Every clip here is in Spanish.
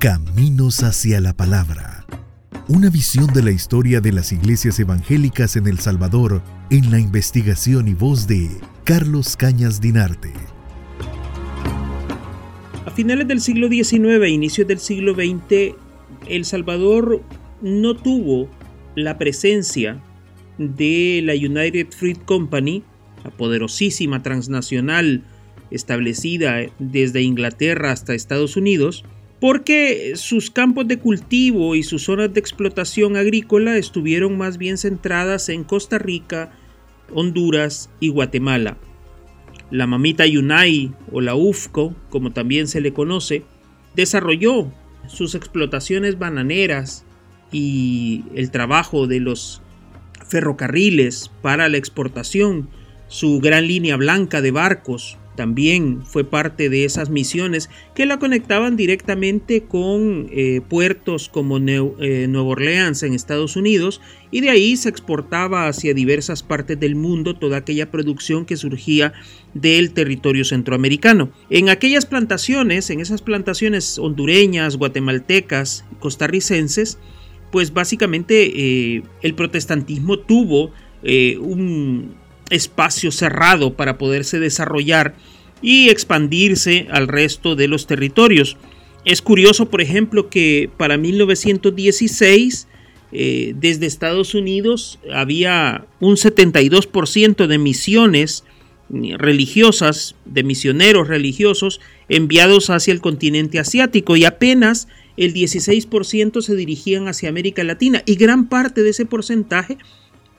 Caminos hacia la Palabra. Una visión de la historia de las iglesias evangélicas en El Salvador en la investigación y voz de Carlos Cañas Dinarte. A finales del siglo XIX e inicios del siglo XX, El Salvador no tuvo la presencia de la United Fruit Company, la poderosísima transnacional establecida desde Inglaterra hasta Estados Unidos, porque sus campos de cultivo y sus zonas de explotación agrícola estuvieron más bien centradas en Costa Rica, Honduras y Guatemala. La mamita Yunay o la UFCO, como también se le conoce, desarrolló sus explotaciones bananeras y el trabajo de los ferrocarriles para la exportación, su gran línea blanca de barcos, también fue parte de esas misiones que la conectaban directamente con eh, puertos como eh, Nueva Orleans en Estados Unidos y de ahí se exportaba hacia diversas partes del mundo toda aquella producción que surgía del territorio centroamericano. En aquellas plantaciones, en esas plantaciones hondureñas, guatemaltecas, costarricenses, pues básicamente eh, el protestantismo tuvo un espacio cerrado para poderse desarrollar y expandirse al resto de los territorios. Es curioso, por ejemplo, que para 1916 eh, desde Estados Unidos había un 72% de misiones religiosas, de misioneros religiosos enviados hacia el continente asiático y apenas el 16% se dirigían hacia América Latina y gran parte de ese porcentaje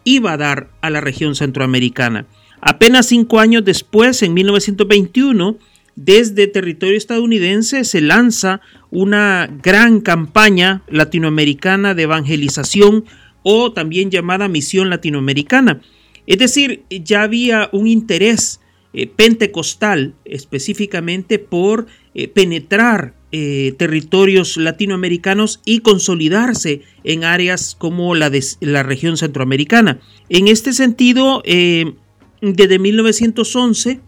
iba a dar a la región centroamericana. Apenas cinco años después, en 1921, desde territorio estadounidense se lanza una gran campaña latinoamericana de evangelización o también llamada Misión Latinoamericana. Es decir, ya había un interés eh, pentecostal específicamente por eh, penetrar eh, territorios latinoamericanos y consolidarse en áreas como la de la región centroamericana. En este sentido, eh, desde 1911,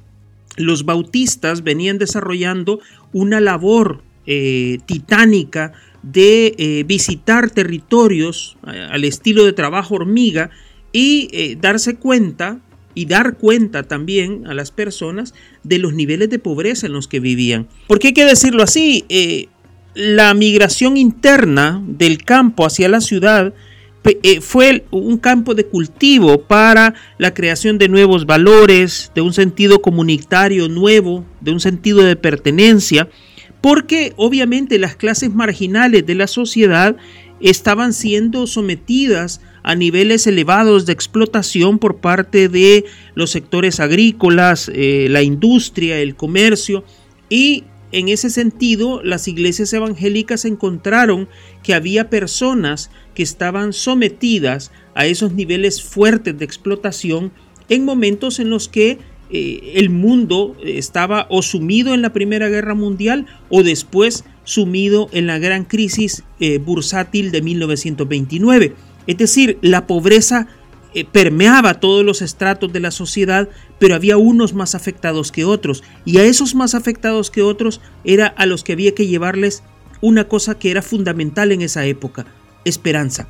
los bautistas venían desarrollando una labor titánica de visitar territorios al estilo de trabajo hormiga y darse cuenta y dar cuenta también a las personas de los niveles de pobreza en los que vivían. Porque hay que decirlo así, eh, la migración interna del campo hacia la ciudad eh, fue un campo de cultivo para la creación de nuevos valores, de un sentido comunitario nuevo, de un sentido de pertenencia, porque obviamente las clases marginales de la sociedad estaban siendo sometidas a niveles elevados de explotación por parte de los sectores agrícolas, eh, la industria, el comercio y en ese sentido las iglesias evangélicas encontraron que había personas que estaban sometidas a esos niveles fuertes de explotación en momentos en los que eh, el mundo estaba o sumido en la Primera Guerra Mundial o después sumido en la gran crisis eh, bursátil de 1929. Es decir, la pobreza eh, permeaba todos los estratos de la sociedad, pero había unos más afectados que otros. Y a esos más afectados que otros era a los que había que llevarles una cosa que era fundamental en esa época, esperanza.